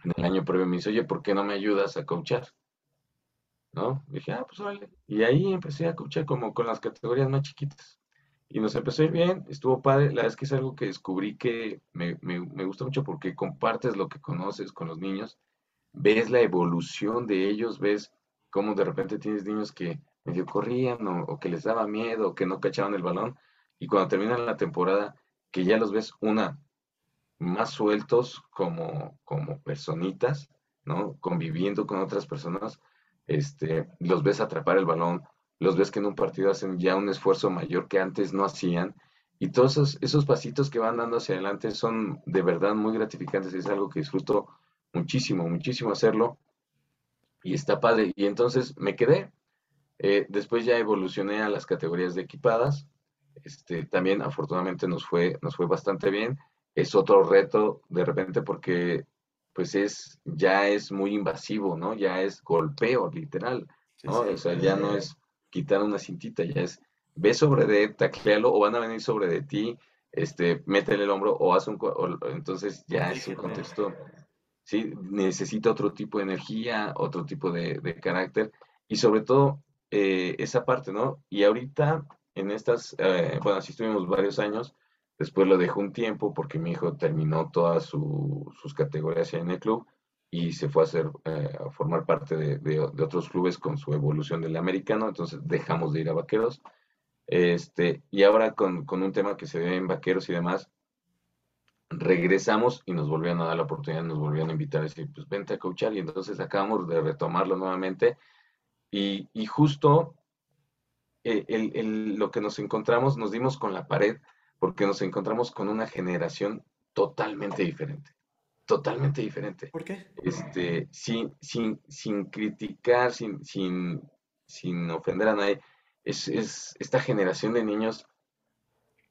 en el año previo me dice, oye, ¿por qué no me ayudas a coachar? ¿no? dije, ah, pues vale. Y ahí empecé a escuchar como con las categorías más chiquitas. Y nos empezó a ir bien, estuvo padre. La verdad es que es algo que descubrí que me, me, me gusta mucho porque compartes lo que conoces con los niños, ves la evolución de ellos, ves cómo de repente tienes niños que medio corrían o, o que les daba miedo o que no cachaban el balón. Y cuando terminan la temporada, que ya los ves una más sueltos como, como personitas, ¿no? Conviviendo con otras personas, este, los ves atrapar el balón, los ves que en un partido hacen ya un esfuerzo mayor que antes no hacían. Y todos esos, pasitos que van dando hacia adelante son de verdad muy gratificantes es algo que disfruto muchísimo, muchísimo hacerlo. Y está padre. Y entonces me quedé. Eh, después ya evolucioné a las categorías de equipadas. Este, también afortunadamente nos fue, nos fue bastante bien. Es otro reto de repente porque pues es, ya es muy invasivo, ¿no? Ya es golpeo, literal, ¿no? o sea, ya no es quitar una cintita, ya es, ve sobre de, taclealo, o van a venir sobre de ti, este, métele el hombro, o haz un, entonces ya es un contexto, sí, necesita otro tipo de energía, otro tipo de, carácter, y sobre todo, eh, esa parte, ¿no? Y ahorita, en estas, eh, bueno, así estuvimos varios años, Después lo dejó un tiempo porque mi hijo terminó todas sus categorías en el club y se fue a, hacer, eh, a formar parte de, otros clubes con su evolución del americano, entonces dejamos de ir a vaqueros. Este, y ahora con, un tema que se ve en vaqueros y demás, regresamos y nos volvieron a dar la oportunidad, nos volvieron a invitar a decir, pues vente a coachar y entonces acabamos de retomarlo nuevamente y, y justo el, lo que nos encontramos, nos dimos con la pared porque nos encontramos con una generación totalmente diferente. Totalmente diferente. ¿Por qué? Este, sin, sin, sin criticar, sin, sin, sin ofender a nadie, es, es, esta generación de niños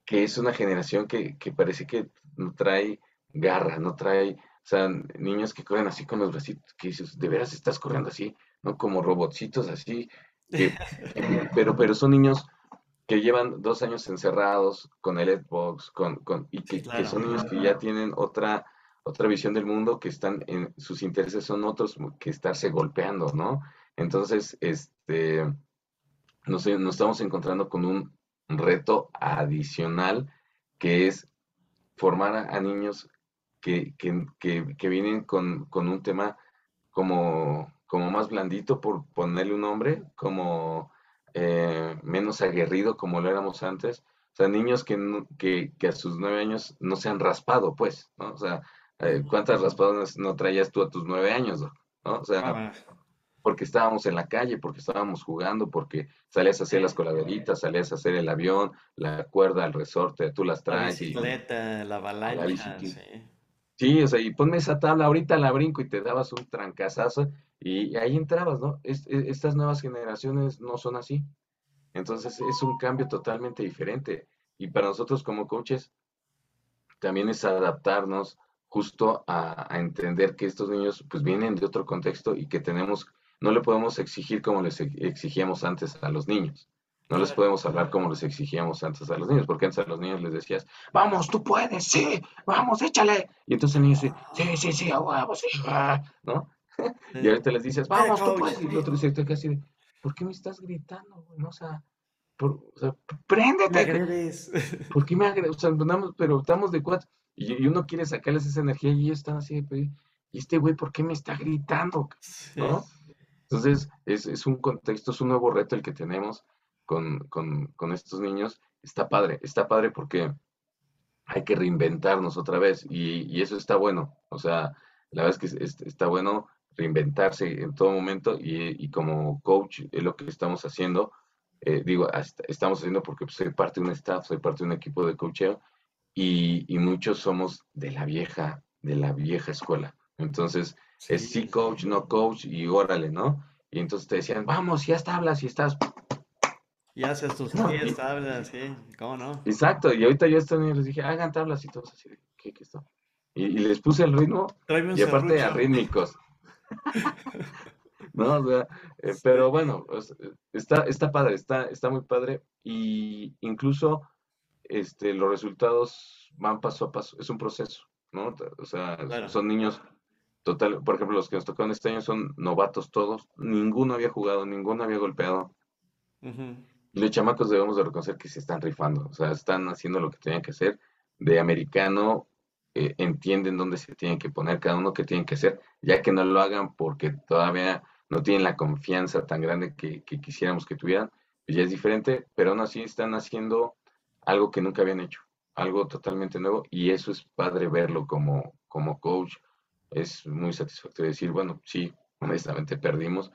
que es una generación que, que parece que no trae garra, no trae, o sea, niños que corren así con los bracitos, que dices, de veras estás corriendo así, ¿no? Como robotcitos así, pero, pero son niños que llevan dos años encerrados con el Xbox, con, con, y que, son niños que ya tienen otra, otra visión del mundo, que están en, sus intereses son otros que estarse golpeando, ¿no? Entonces, este, nos, nos estamos encontrando con un reto adicional que es formar a, niños que, que, que, vienen con, con, un tema como, como más blandito, por ponerle un nombre, como eh, menos aguerrido como lo éramos antes. O sea, niños que, que, que, a sus nueve años no se han raspado, pues, ¿no? O sea, eh, ¿cuántas raspadas no traías tú a tus nueve años, ¿no? O sea, porque estábamos en la calle, porque estábamos jugando, porque salías a hacer las coladeritas, salías a hacer el avión, la cuerda, el resorte, tú las traes. La bicicleta, la avalancha, sí. Sí, o sea, y ponme esa tabla, ahorita la brinco y te dabas un trancazazo y ahí entrabas, ¿no? E, estas nuevas generaciones no son así. Entonces es un cambio totalmente diferente. Y para nosotros como coaches, también es adaptarnos justo a, entender que estos niños pues vienen de otro contexto y que tenemos, no le podemos exigir como les exigíamos antes a los niños. No les podemos hablar como les exigíamos antes a los niños, porque antes a los niños les decías, vamos, tú puedes, sí, vamos, échale. Y entonces el niño dice, sí, sí, sí, vamos, sí, ¿no? Y ahorita les dices, vamos, tú puedes. Y el otro dice, casi ¿por qué me estás gritando? O sea, por, o sea préndete. ¿Por qué me agredes? O sea, pero estamos de cuatro. Y, uno quiere sacarles esa energía y ellos están así, ¿y este güey por qué me está gritando? ¿No? Entonces, es, es un contexto, es un nuevo reto el que tenemos con, con, con estos niños. Está padre, está padre porque hay que reinventarnos otra vez y, y, eso está bueno. O sea, la verdad es que está bueno reinventarse en todo momento y, como coach es lo que estamos haciendo. Eh, digo, estamos haciendo porque soy parte de un staff, soy parte de un equipo de coacheo y, muchos somos de la vieja, de la vieja escuela. Entonces, es sí coach, no coach y órale, ¿no? Y entonces te decían, vamos, ya hablas y estás... Y haces tus pies, tablas, sí, ¿cómo no? Exacto, y ahorita yo estoy y les dije, hagan tablas y todos así, ¿qué, qué esto? Y, les puse el ritmo, y aparte a rítmicos. ¿no? O sea, eh, pero bueno, pues, está, está padre, está, está muy padre y incluso este, los resultados van paso a paso, es un proceso, ¿no? O sea, son niños total, por ejemplo, los que nos tocaron este año son novatos todos, ninguno había jugado, ninguno había golpeado. Los chamacos debemos de reconocer que se están rifando, o sea, están haciendo lo que tenían que hacer. De americano eh, entienden dónde se tienen que poner cada uno que tienen que hacer, ya que no lo hagan porque todavía no tienen la confianza tan grande que, quisiéramos que tuvieran, pues ya es diferente, pero aún así están haciendo algo que nunca habían hecho, algo totalmente nuevo, y eso es padre verlo como, como coach. Es muy satisfactorio decir, bueno, sí, honestamente perdimos,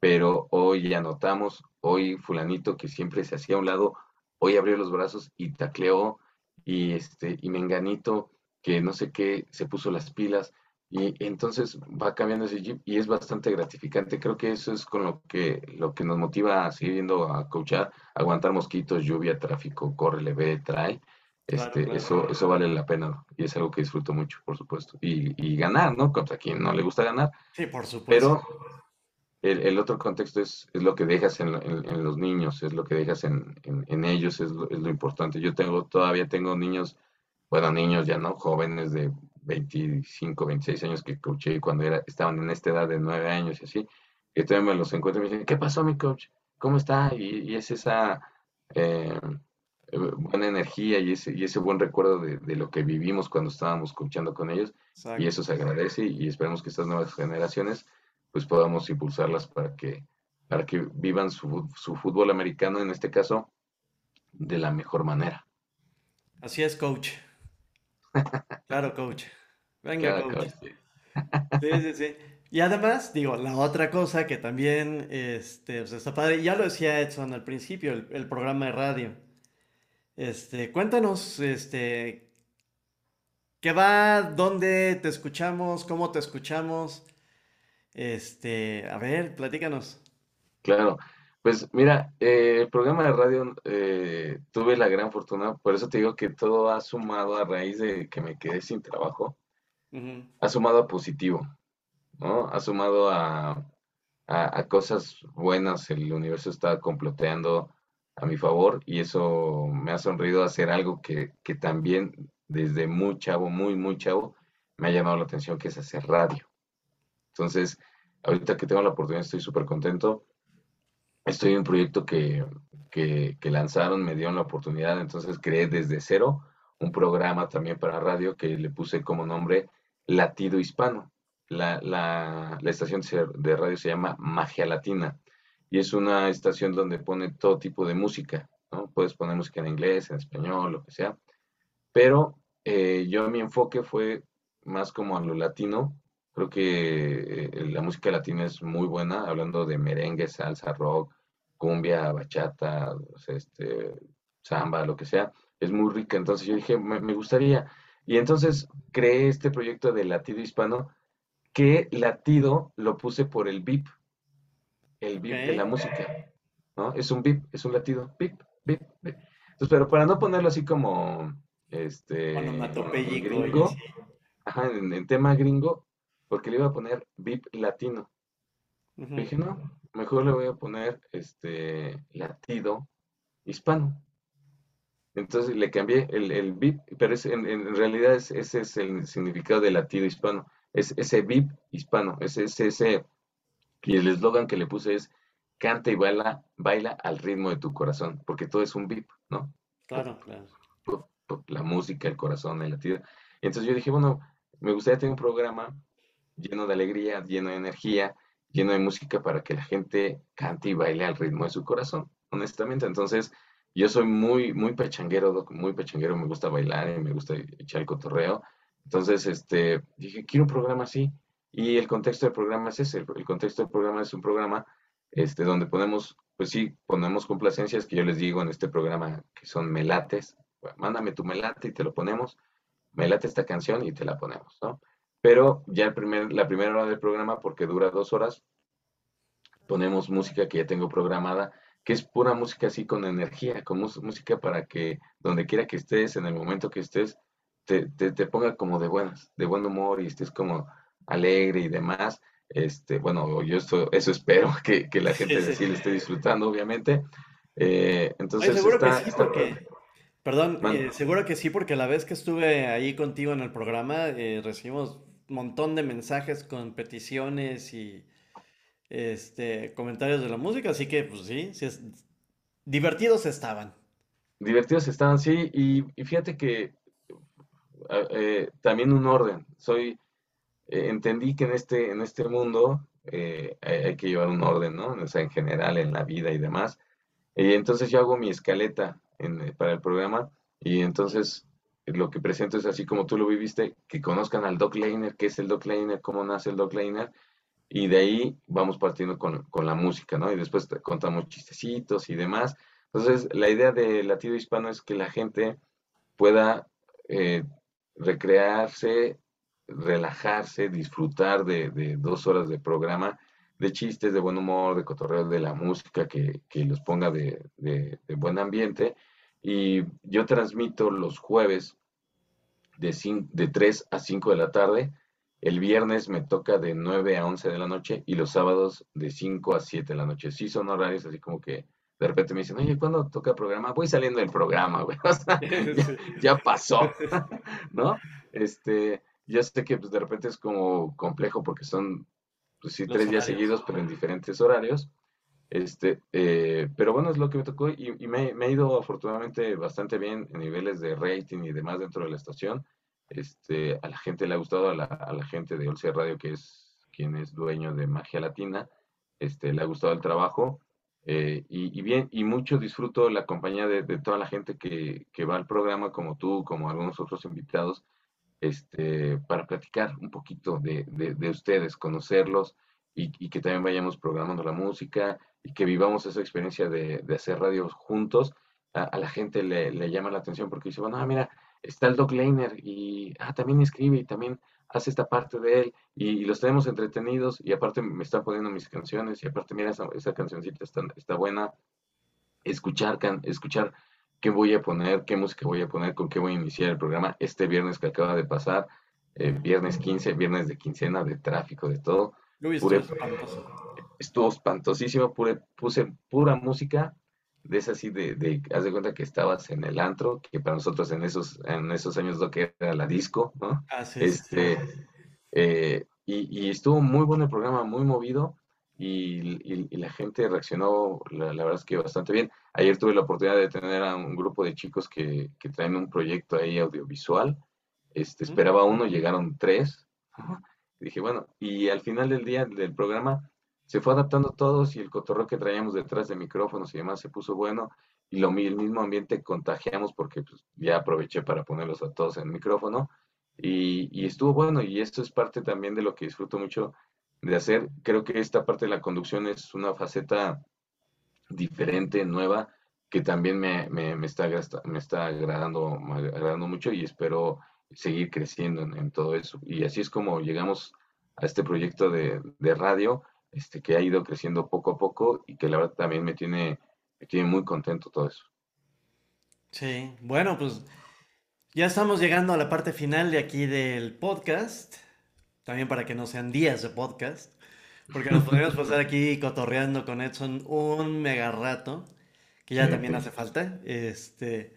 pero hoy anotamos, hoy fulanito que siempre se hacía a un lado, hoy abrió los brazos y tacleó, y este, y menganito que no sé qué, se puso las pilas y entonces va cambiando ese jeep y es bastante gratificante. Creo que eso es con lo que, lo que nos motiva a seguir yendo a coachar, aguantar mosquitos, lluvia, tráfico, corre, le ve, trae. Este, Eso, eso vale la pena y es algo que disfruto mucho, por supuesto. Y, y ganar, ¿no? Contra quien no le gusta ganar. Sí, por supuesto. Pero el, el otro contexto es, es lo que dejas en, en, los niños, es lo que dejas en, en ellos, es lo, es lo, importante. Yo tengo, todavía tengo niños bueno, niños ya no, jóvenes de 25, 26 años que coaché cuando era, estaban en esta edad de 9 años y así, que todavía me los encuentro y me dicen, ¿qué pasó mi coach? ¿Cómo está? Y, es esa eh, buena energía y ese, y ese buen recuerdo de, lo que vivimos cuando estábamos coachando con ellos y eso se agradece y esperemos que estas nuevas generaciones pues podamos impulsarlas para que, para que vivan su, su fútbol americano en este caso de la mejor manera. Así es, coach. Claro, coach. Venga, coach. Sí, sí, sí. Y además, digo, la otra cosa que también este, pues está padre, ya lo decía Edson al principio, el, el programa de radio. Este, cuéntanos, este, ¿qué va? ¿Dónde te escuchamos? ¿Cómo te escuchamos? Este, a ver, platícanos. Claro, pues mira, eh, el programa de radio eh, tuve la gran fortuna, por eso te digo que todo ha sumado a raíz de que me quedé sin trabajo, ha sumado a positivo, ¿no? Ha sumado a, a- a cosas buenas, el universo está comploteando a mi favor y eso me ha sonreído hacer algo que, que también desde muy chavo, muy, muy chavo, me ha llamado la atención, que es hacer radio. Entonces, ahorita que tengo la oportunidad, estoy súper contento. Estoy en un proyecto que, que, lanzaron, me dieron la oportunidad, entonces creé desde cero un programa también para radio que le puse como nombre Latido Hispano. La, la, estación de radio se llama Magia Latina y es una estación donde pone todo tipo de música, ¿no? Puedes poner música en inglés, en español, lo que sea, pero eh, yo mi enfoque fue más como a lo latino. Creo que eh, la música latina es muy buena, hablando de merengue, salsa, rock, cumbia, bachata, este, samba, lo que sea. Es muy rica. Entonces yo dije, me, me gustaría. Y entonces creé este proyecto de latido hispano, que latido lo puse por el beep, el beep de la música, ¿no? Es un beep, es un latido, beep, beep, beep. Entonces, pero para no ponerlo así como, este, gringo, ajá, en, en tema gringo, porque le iba a poner beep latino. Pero dije, no, mejor le voy a poner, este, latido hispano. Entonces le cambié el, el beep, pero es, en, en realidad es- ese es el significado de latido hispano. Es ese beep hispano, es ese, ese, y el eslogan que le puse es canta y baila, baila al ritmo de tu corazón, porque todo es un beep, ¿no? Claro, claro. la música, el corazón, el latido. Entonces yo dije, bueno, me gustaría tener un programa lleno de alegría, lleno de energía, lleno de música para que la gente cante y baile al ritmo de su corazón, honestamente. Entonces, yo soy muy, muy pechanguero, muy pechanguero, me gusta bailar y me gusta echar el cotorreo. Entonces, este, dije, quiero un programa así. Y el contexto del programa es ese, el, contexto del programa es un programa este, donde ponemos, pues sí, ponemos complacencias que yo les digo en este programa que son melates. Bueno, mándame tu melate y te lo ponemos. Me late esta canción y te la ponemos, ¿no? Pero ya el primer, la primera hora del programa, porque dura dos horas, ponemos música que ya tengo programada, que es pura música así con energía, con música para que donde quiera que estés, en el momento que estés, te, te, te ponga como de buenas, de buen humor y estés como alegre y demás. Este, bueno, yo esto, eso espero que, que la gente sí. sí le esté disfrutando, obviamente. Eh, entonces seguro que está, sí, está porque, padre. perdón, eh, seguro que sí, porque la vez que estuve ahí contigo en el programa, eh, recibimos montón de mensajes con peticiones y este comentarios de la música, así que pues sí, sí es, divertidos estaban. divertidos estaban, sí, y, y fíjate que a- eh, también un orden. Soy, eh, entendí que en este, en este mundo eh, hay, que llevar un orden, ¿no? O sea, en general, en la vida y demás. Y entonces yo hago mi escaleta eh, para el programa y entonces lo que presento es así como tú lo viviste, que conozcan al Doc Leiner, qué es el Doc Leiner, cómo nace el Doc Leiner, y de ahí vamos partiendo con, con la música, ¿no? Y después contamos chistecitos y demás. Entonces, la idea de Latido Hispano es que la gente pueda eh, recrearse, relajarse, disfrutar de, de dos horas de programa, de chistes, de buen humor, de cotorreo, de la música que, que los ponga de- de buen ambiente. Y yo transmito los jueves de, cin- de 3 a 5 de la tarde. El viernes me toca de 9 a 11 de la noche y los sábados de 5 a 7 de la noche. Sí son horarios así como que de repente me dicen, oye, ¿cuándo toca programa? Voy saliendo del programa, güey. O sea, ya, pasó, ¿no? Este, yo sé que pues, de repente es como complejo porque son, pues sí, Los tres días seguidos, pero en diferentes horarios. Este, eh, pero bueno, es lo que me tocó y, me, me ha ido afortunadamente bastante bien en niveles de rating y demás dentro de la estación. Este, a la gente le ha gustado, a la, a la gente de Olce Radio, que es quien es dueño de Magia Latina, este, le ha gustado el trabajo. eh, y, bien, y mucho disfruto la compañía de, de toda la gente que, que va al programa, como tú, como algunos otros invitados, este, para platicar un poquito de, de, ustedes, conocerlos y, que también vayamos programando la música y que vivamos esa experiencia de, de hacer radio juntos. A, la gente le, le, llama la atención porque dice, bueno, ah, mira, está el Doc Leiner y ah, también escribe y también hace esta parte de él y, los tenemos entretenidos y aparte me está poniendo mis canciones y aparte mira esa, esa cancioncita está, está buena. Escuchar, can, escuchar qué voy a poner, qué música voy a poner, con qué voy a iniciar el programa este viernes que acaba de pasar, eh, viernes 15, viernes de quincena, de tráfico, de todo. Estuvo espantosísimo, puse pura música de esa así de, de, haz de cuenta que estabas en el antro, que para nosotros en esos, en esos años lo que era la disco, ¿no? este, eh, y, y, estuvo muy bueno el programa, muy movido, y, la gente reaccionó, la, verdad es que bastante bien. Ayer tuve la oportunidad de tener a un grupo de chicos que, que traen un proyecto ahí audiovisual. Este, esperaba uno, llegaron tres. Dije, bueno, y al final del día del programa se fue adaptando todos y el cotorreo que traíamos detrás de micrófonos y demás se puso bueno y lo, el mismo ambiente contagiamos porque pues, ya aproveché para ponerlos a todos en el micrófono y, y estuvo bueno y esto es parte también de lo que disfruto mucho de hacer. Creo que esta parte de la conducción es una faceta diferente, nueva, que también me, me, está, me está agradando, agradando mucho y espero seguir creciendo en, todo eso. Y así es como llegamos a este proyecto de, de, radio, este, que ha ido creciendo poco a poco y que la verdad también me tiene, me tiene muy contento todo eso. Sí, bueno, pues ya estamos llegando a la parte final de aquí del podcast también para que no sean días de podcast, porque nos podríamos pasar aquí cotorreando con Edson un mega rato, que ya también hace falta. Este,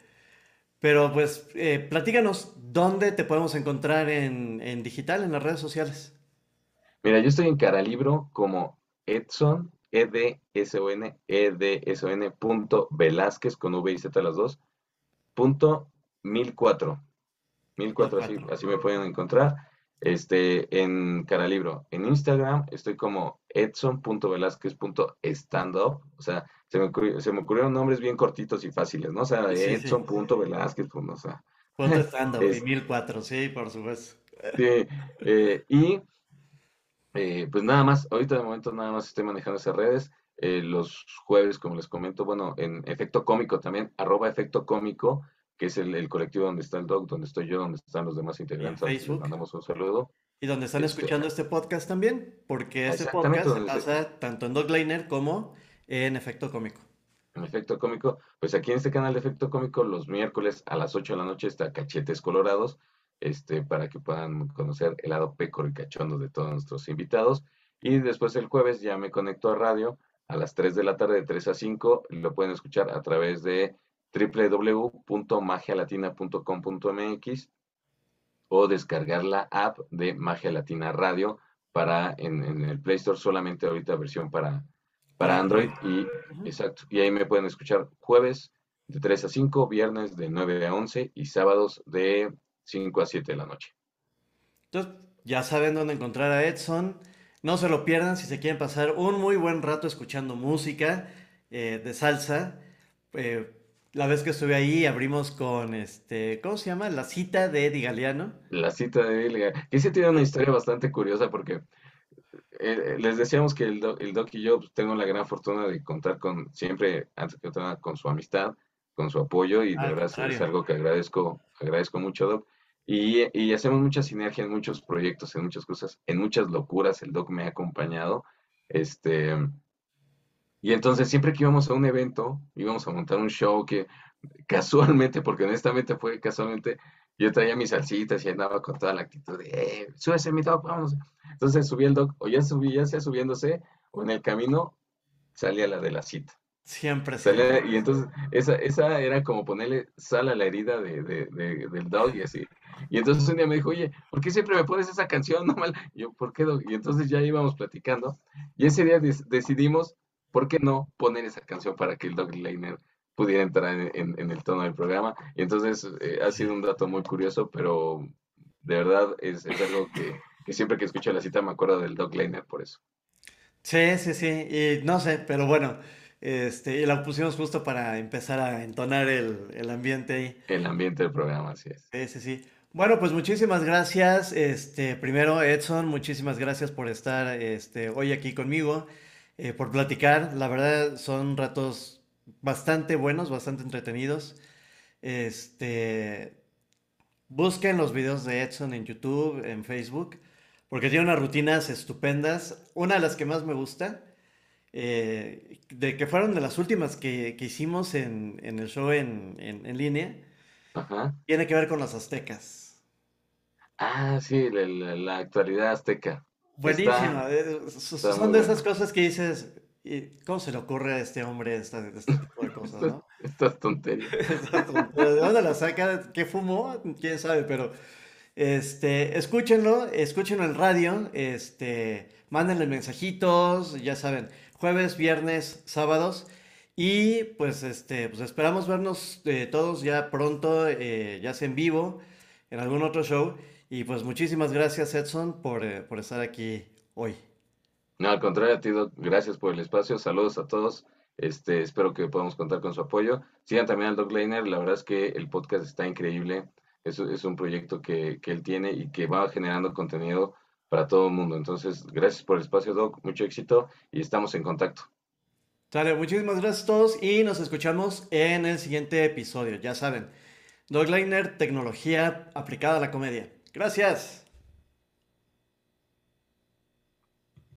pero pues, eh, platícanos, ¿dónde te podemos encontrar en, digital, en las redes sociales? Mira, yo estoy en Caralibro como Edson, E-D-S-O-N, E-D-S-O-N, punto Velázquez, con V y Z las dos, punto 1004. 1004, así, así me pueden encontrar este, en Caralibro. En Instagram estoy como edson.velázquez.standup. O sea, se me, se me, ocurrieron nombres bien cortitos y fáciles, ¿no? O sea, edson.velázquez, pues, o sea. Punto stand-up, y 1004, sí, por supuesto. Sí, eh, y eh, pues nada más, ahorita de momento nada más estoy manejando esas redes. Eh, los jueves, como les comento, bueno, en efecto cómico también, arroba efecto cómico que es el, colectivo donde está el doc, donde estoy yo, donde están los demás integrantes. Facebook. mandamos un saludo. Y donde están este, escuchando este podcast también, porque este podcast se pasa tanto en Dogliner como en Efecto Cómico. En Efecto Cómico, pues aquí en este canal de Efecto Cómico, los miércoles a las 8 de la noche está Cachetes Colorados, este, para que puedan conocer el lado pécor y cachondo de todos nuestros invitados. Y después el jueves ya me conecto a radio a las 3 de la tarde, de 3 a 5, lo pueden escuchar a través de www.magialatina.com.mx o descargar la app de Magia Latina Radio para en, el Play Store solamente ahorita versión para, para Android y exacto y ahí me pueden escuchar jueves de 3 a 5, viernes de 9 a 11 y sábados de 5 a 7 de la noche. Entonces, ya saben dónde encontrar a Edson. No se lo pierdan si se quieren pasar un muy buen rato escuchando música eh, de salsa. Eh, la vez que estuve ahí abrimos con este, ¿cómo se llama? La cita de Eddie Galeano. La cita de Eddie Galeano. Que sí tiene una historia bastante curiosa porque eh, les decíamos que el, Doc y yo pues, tengo la gran fortuna de contar con, siempre, antes que otra, con su amistad, con su apoyo y de verdad es algo que agradezco, agradezco mucho, Doc. Y, y, hacemos mucha sinergia en muchos proyectos, en muchas cosas, en muchas locuras. El Doc me ha acompañado. Este, y entonces siempre que íbamos a un evento, íbamos a montar un show que casualmente, porque honestamente fue casualmente, yo traía mis salsitas y andaba con toda la actitud de, eh, súbese mi doc, vamos. Entonces subí el doc, o ya subí, ya sea subiéndose, o en el camino salía la de la cita. Siempre salía, Y entonces esa, esa era como ponerle sal a la herida de, de, del dog y así. Y entonces un día me dijo, oye, ¿por qué siempre me pones esa canción? No mal. Y yo, ¿por qué, dog? Y entonces ya íbamos platicando. Y ese día decidimos ¿por qué no poner esa canción para que el Dog Liner pudiera entrar en, el tono del programa? Y entonces eh, ha sido un dato muy curioso, pero de verdad es, algo que, siempre que escucho la cita me acuerdo del Dog Liner por eso. Sí, sí, sí, y no sé, pero bueno, este, y la pusimos justo para empezar a entonar el, ambiente ahí. El ambiente del programa, así es. Sí, sí, sí. Bueno, pues muchísimas gracias. Este, primero, Edson, muchísimas gracias por estar este, hoy aquí conmigo, eh, por platicar. La verdad, son ratos bastante buenos, bastante entretenidos. Este, busquen los videos de Edson en YouTube, en Facebook, porque tiene unas rutinas estupendas. Una de las que más me gusta, eh, de que fueron de las últimas que, que hicimos en, en el show en, en- en línea, Ajá. tiene que ver con los aztecas. Ah, sí, la, la- la actualidad azteca. Está, Buenísima. eh, Son de esas cosas que dices, "¿Y ¿cómo se le ocurre a este hombre esta- este tipo de cosas, Estas, no? estas tonterías. Exacto. ¿De dónde la saca? ¿Qué fumó? Quién sabe, pero este, escúchenlo, escúchenlo en radio, este, mándenle mensajitos, ya saben, jueves, viernes, sábados. Y pues este, pues esperamos vernos eh, todos ya pronto, eh, ya sea en vivo, en algún otro show. Y pues muchísimas gracias, Edson, por, eh, por estar aquí hoy. No, al contrario, a ti, Doc, gracias por el espacio. Saludos a todos. Este, espero que podamos contar con su apoyo. Sigan también al Doc Leiner. La verdad es que el podcast está increíble. Es, es un proyecto que, que él tiene y que va generando contenido para todo el mundo. Entonces, gracias por el espacio, Doc. Mucho éxito y estamos en contacto. Sale, muchísimas gracias a todos y nos escuchamos en el siguiente episodio. Ya saben, Dogliner, tecnología aplicada a la comedia. Gracias.